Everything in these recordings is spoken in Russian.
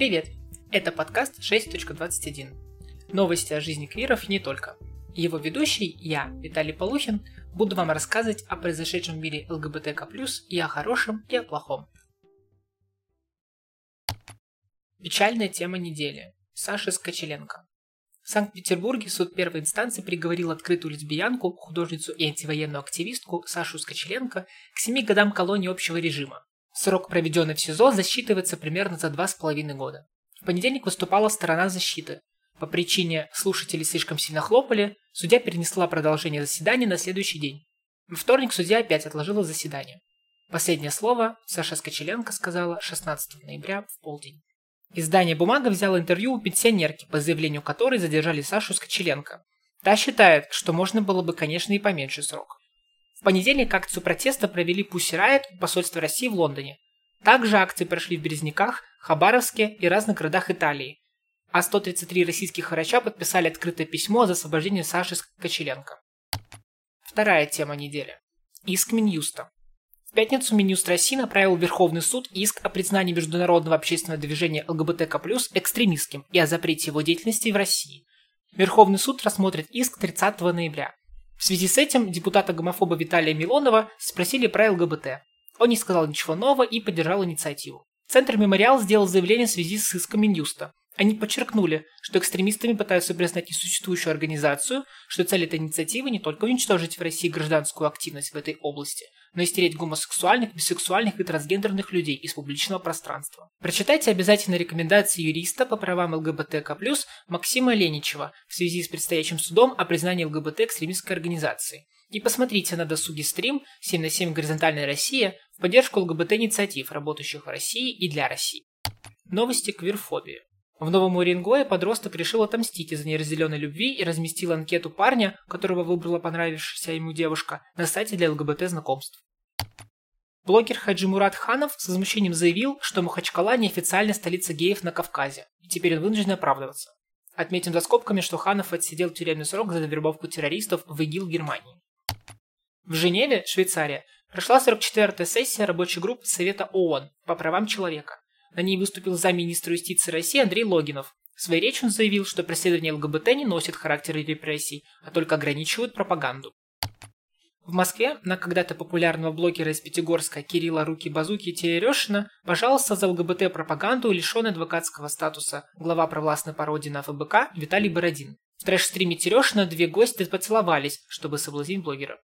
Привет! Это подкаст 6.21. Новости о жизни квиров не только. Его ведущий, я, Виталий Полухин, буду вам рассказывать о произошедшем в мире ЛГБТК+, и о хорошем, и о плохом. Печальная тема недели. Саша Скочеленко. В Санкт-Петербурге суд первой инстанции приговорил открытую лесбиянку, художницу и антивоенную активистку Сашу Скочеленко к семи годам колонии общего режима. Срок, проведенный в СИЗО, засчитывается примерно за два с половиной года. В понедельник выступала сторона защиты. По причине слушатели слишком сильно хлопали, судья перенесла продолжение заседания на следующий день. Во вторник судья опять отложила заседание. Последнее слово Саша Скочеленко сказала 16 ноября в полдень. Издание «Бумага» взяло интервью у пенсионерки, по заявлению которой задержали Сашу Скочеленко. Та считает, что можно было бы, конечно, и поменьше срок. В понедельник акцию протеста провели Pussy Riot у посольства России в Лондоне. Также акции прошли в Березняках, Хабаровске и разных городах Италии. А 133 российских врача подписали открытое письмо за освобождение Саши Кочеленко. Вторая тема недели. Иск Минюста. В пятницу Минюст России направил в Верховный суд иск о признании международного общественного движения ЛГБТК+, экстремистским и о запрете его деятельности в России. Верховный суд рассмотрит иск 30 ноября. В связи с этим депутата-гомофоба Виталия Милонова спросили про ЛГБТ. Он не сказал ничего нового и поддержал инициативу. Центр «Мемориал» сделал заявление в связи с иском Минюста. Они подчеркнули, что экстремистами пытаются признать несуществующую организацию, что цель этой инициативы не только уничтожить в России гражданскую активность в этой области, но и стереть гомосексуальных, бисексуальных и трансгендерных людей из публичного пространства. Прочитайте обязательно рекомендации юриста по правам ЛГБТК+, Максима Леничева в связи с предстоящим судом о признании ЛГБТ экстремистской организации. И посмотрите на досуге стрим 7 на 7 «Горизонтальная Россия» в поддержку ЛГБТ-инициатив, работающих в России и для России. Новости квирфобии. В Новом Уренгое подросток решил отомстить из-за неразделенной любви и разместил анкету парня, которого выбрала понравившаяся ему девушка, на сайте для ЛГБТ-знакомств. Блогер Хаджи Мурат Ханов с возмущением заявил, что Махачкала неофициальная столица геев на Кавказе, и теперь он вынужден оправдываться. Отметим за скобками, что Ханов отсидел тюремный срок за вербовку террористов в ИГИЛ Германии. В Женеве, Швейцария, прошла 44-я сессия рабочей группы Совета ООН по правам человека. На ней выступил замминистра юстиции России Андрей Логинов. В своей речи он заявил, что преследование ЛГБТ не носит характера репрессий, а только ограничивают пропаганду. В Москве на когда-то популярного блогера из Пятигорска Кирилла Руки-Базуки Терешина пожаловался за ЛГБТ-пропаганду лишенный адвокатского статуса глава провластной пародии на ФБК Виталий Бородин. В трэш-стриме Терешина две гости поцеловались, чтобы соблазнить блогера.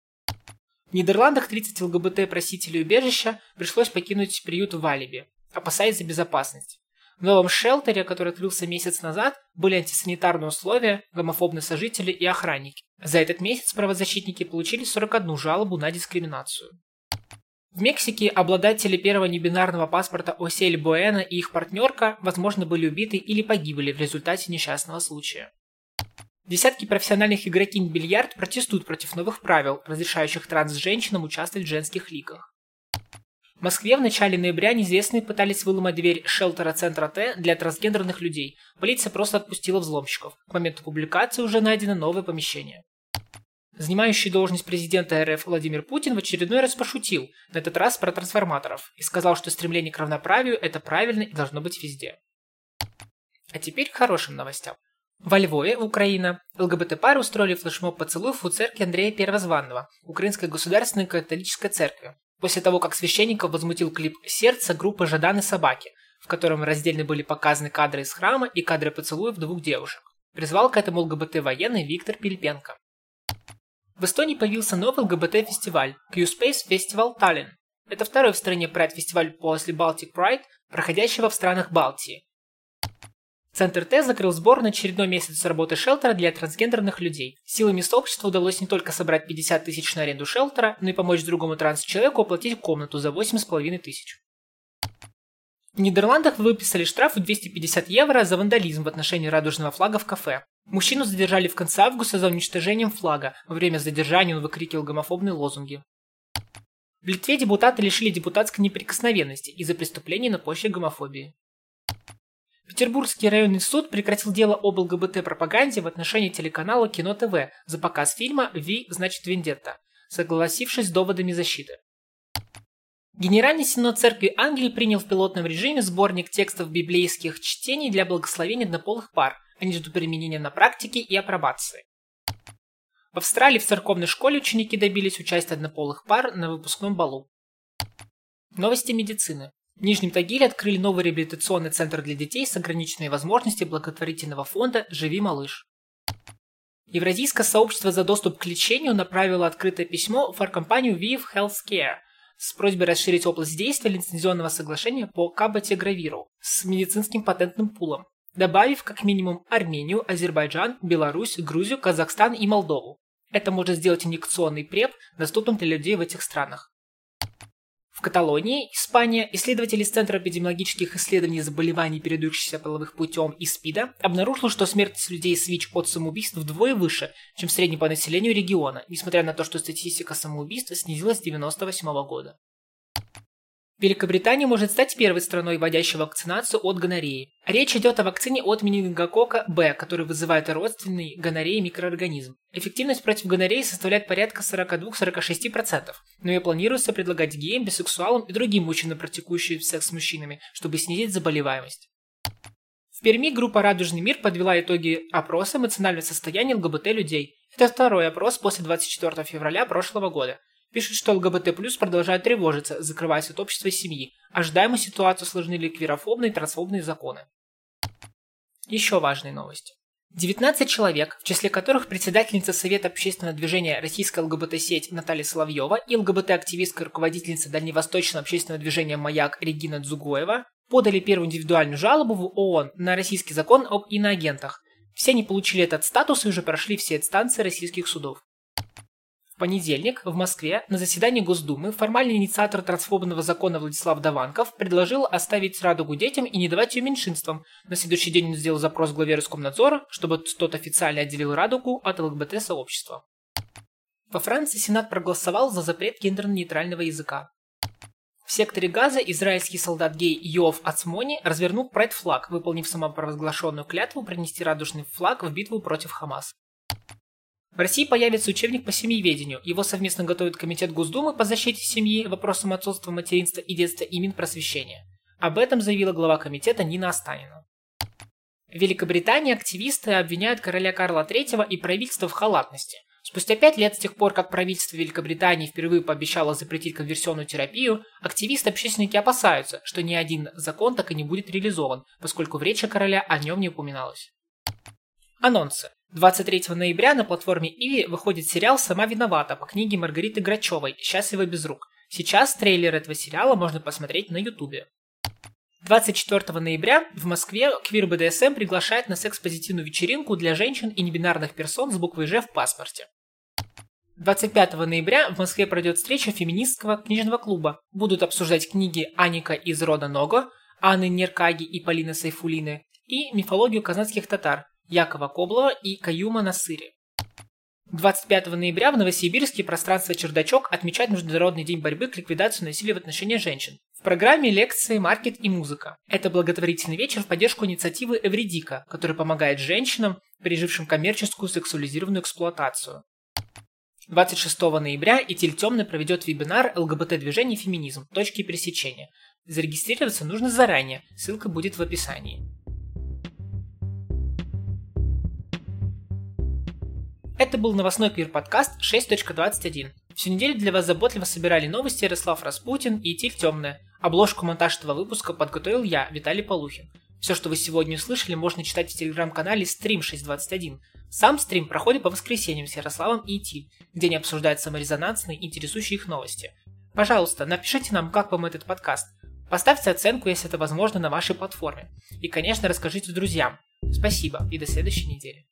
В Нидерландах 30 ЛГБТ-просителей убежища пришлось покинуть приют в Алибе опасаясь за безопасность. В новом шелтере, который открылся месяц назад, были антисанитарные условия, гомофобные сожители и охранники. За этот месяц правозащитники получили 41 жалобу на дискриминацию. В Мексике обладатели первого небинарного паспорта Осель Буэна и их партнерка, возможно, были убиты или погибли в результате несчастного случая. Десятки профессиональных игрокинь бильярд протестуют против новых правил, разрешающих транс-женщинам участвовать в женских лигах. В Москве в начале ноября неизвестные пытались выломать дверь шелтера центра Т для трансгендерных людей. Полиция просто отпустила взломщиков. К моменту публикации уже найдено новое помещение. Занимающий должность президента РФ Владимир Путин в очередной раз пошутил, на этот раз про трансформаторов, и сказал, что стремление к равноправию – это правильно и должно быть везде. А теперь к хорошим новостям. Во Львове, Украина, ЛГБТ-пары устроили флешмоб поцелуев у церкви Андрея Первозванного, Украинской государственной католической церкви после того, как священников возмутил клип «Сердце» группы «Жадан и собаки», в котором раздельно были показаны кадры из храма и кадры поцелуев двух девушек. Призвал к этому ЛГБТ-военный Виктор Пилипенко. В Эстонии появился новый ЛГБТ-фестиваль Q-Space Festival Tallinn. Это второй в стране прайд-фестиваль после Baltic Pride, проходящего в странах Балтии. Центр Т закрыл сбор на очередной месяц работы шелтера для трансгендерных людей. Силами сообщества удалось не только собрать 50 тысяч на аренду шелтера, но и помочь другому транс-человеку оплатить комнату за 8,5 тысяч. В Нидерландах выписали штраф в 250 евро за вандализм в отношении радужного флага в кафе. Мужчину задержали в конце августа за уничтожением флага. Во время задержания он выкрикивал гомофобные лозунги. В Литве депутаты лишили депутатской неприкосновенности из-за преступлений на почве гомофобии. Петербургский районный суд прекратил дело об ЛГБТ-пропаганде в отношении телеканала Кино ТВ за показ фильма «Ви, значит, Вендетта», согласившись с доводами защиты. Генеральный синод Церкви Англии принял в пилотном режиме сборник текстов библейских чтений для благословения однополых пар, а не ждут применения на практике и апробации. В Австралии в церковной школе ученики добились участия однополых пар на выпускном балу. Новости медицины. В Нижнем Тагиле открыли новый реабилитационный центр для детей с ограниченной возможностью благотворительного фонда «Живи, малыш». Евразийское сообщество за доступ к лечению направило открытое письмо в фаркомпанию Viv Healthcare с просьбой расширить область действия лицензионного соглашения по кабатигравиру с медицинским патентным пулом, добавив как минимум Армению, Азербайджан, Беларусь, Грузию, Казахстан и Молдову. Это может сделать инъекционный преп доступным для людей в этих странах. В Каталонии, Испания, исследователи из Центра эпидемиологических исследований заболеваний, передающихся половых путем и СПИДа, обнаружили, что смертность людей с ВИЧ от самоубийств вдвое выше, чем в среднем по населению региона, несмотря на то, что статистика самоубийств снизилась с 1998 года. Великобритания может стать первой страной, вводящей вакцинацию от гонореи. Речь идет о вакцине от менингокока Б, который вызывает родственный гонореи микроорганизм. Эффективность против гонореи составляет порядка 42-46%, но ее планируется предлагать геям, бисексуалам и другим мужчинам, практикующим секс с мужчинами, чтобы снизить заболеваемость. В Перми группа «Радужный мир» подвела итоги опроса эмоционального состояния ЛГБТ людей. Это второй опрос после 24 февраля прошлого года. Пишут, что ЛГБТ плюс продолжают тревожиться, закрываясь от общества и семьи. Ожидаемую ситуацию сложнили квирофобные и трансфобные законы. Еще важные новости. 19 человек, в числе которых председательница Совета общественного движения «Российская ЛГБТ-сеть» Наталья Соловьева и ЛГБТ-активистка и руководительница Дальневосточного общественного движения «Маяк» Регина Дзугоева, подали первую индивидуальную жалобу в ООН на российский закон об иноагентах. Все они получили этот статус и уже прошли все инстанции российских судов. В понедельник в Москве на заседании Госдумы формальный инициатор трансфобного закона Владислав Даванков предложил оставить радугу детям и не давать ее меньшинствам. На следующий день он сделал запрос главе Роскомнадзора, чтобы тот официально отделил радугу от ЛГБТ-сообщества. Во Франции Сенат проголосовал за запрет гендерно-нейтрального языка. В секторе Газа израильский солдат-гей Йов Ацмони развернул прайд-флаг, выполнив самопровозглашенную клятву принести радужный флаг в битву против Хамас. В России появится учебник по семьеведению. Его совместно готовит Комитет Госдумы по защите семьи, вопросам отцовства, материнства и детства и Минпросвещения. Об этом заявила глава комитета Нина Останина. В Великобритании активисты обвиняют короля Карла III и правительство в халатности. Спустя пять лет с тех пор, как правительство Великобритании впервые пообещало запретить конверсионную терапию, активисты-общественники опасаются, что ни один закон так и не будет реализован, поскольку в речи короля о нем не упоминалось. Анонсы. 23 ноября на платформе Иви выходит сериал «Сама виновата» по книге Маргариты Грачевой «Счастлива без рук». Сейчас трейлер этого сериала можно посмотреть на ютубе. 24 ноября в Москве Квир БДСМ приглашает на секс-позитивную вечеринку для женщин и небинарных персон с буквой «Ж» в паспорте. 25 ноября в Москве пройдет встреча феминистского книжного клуба. Будут обсуждать книги Аника из рода Ного, Анны Неркаги и Полины Сайфулины и мифологию казанских татар, Якова Коблова и Каюма Насыри. 25 ноября в Новосибирске пространство «Чердачок» отмечает Международный день борьбы к ликвидации насилия в отношении женщин. В программе лекции, маркет и музыка. Это благотворительный вечер в поддержку инициативы Эвредика, который помогает женщинам, пережившим коммерческую сексуализированную эксплуатацию. 26 ноября Итиль Темный проведет вебинар ЛГБТ-движение феминизм. Точки пересечения. Зарегистрироваться нужно заранее, ссылка будет в описании. Это был новостной пир-подкаст 6.21. Всю неделю для вас заботливо собирали новости Ярослав Распутин и Тиль Темная. Обложку монтаж этого выпуска подготовил я, Виталий Полухин. Все, что вы сегодня услышали, можно читать в телеграм-канале Stream 621. Сам стрим проходит по воскресеньям с Ярославом и Тиль, где не обсуждают саморезонансные интересующие их новости. Пожалуйста, напишите нам, как вам этот подкаст. Поставьте оценку, если это возможно, на вашей платформе. И, конечно, расскажите друзьям. Спасибо и до следующей недели.